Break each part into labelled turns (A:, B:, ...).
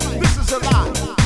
A: This is a lie.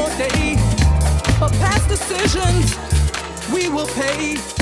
A: More day. For past decisions, we will pay.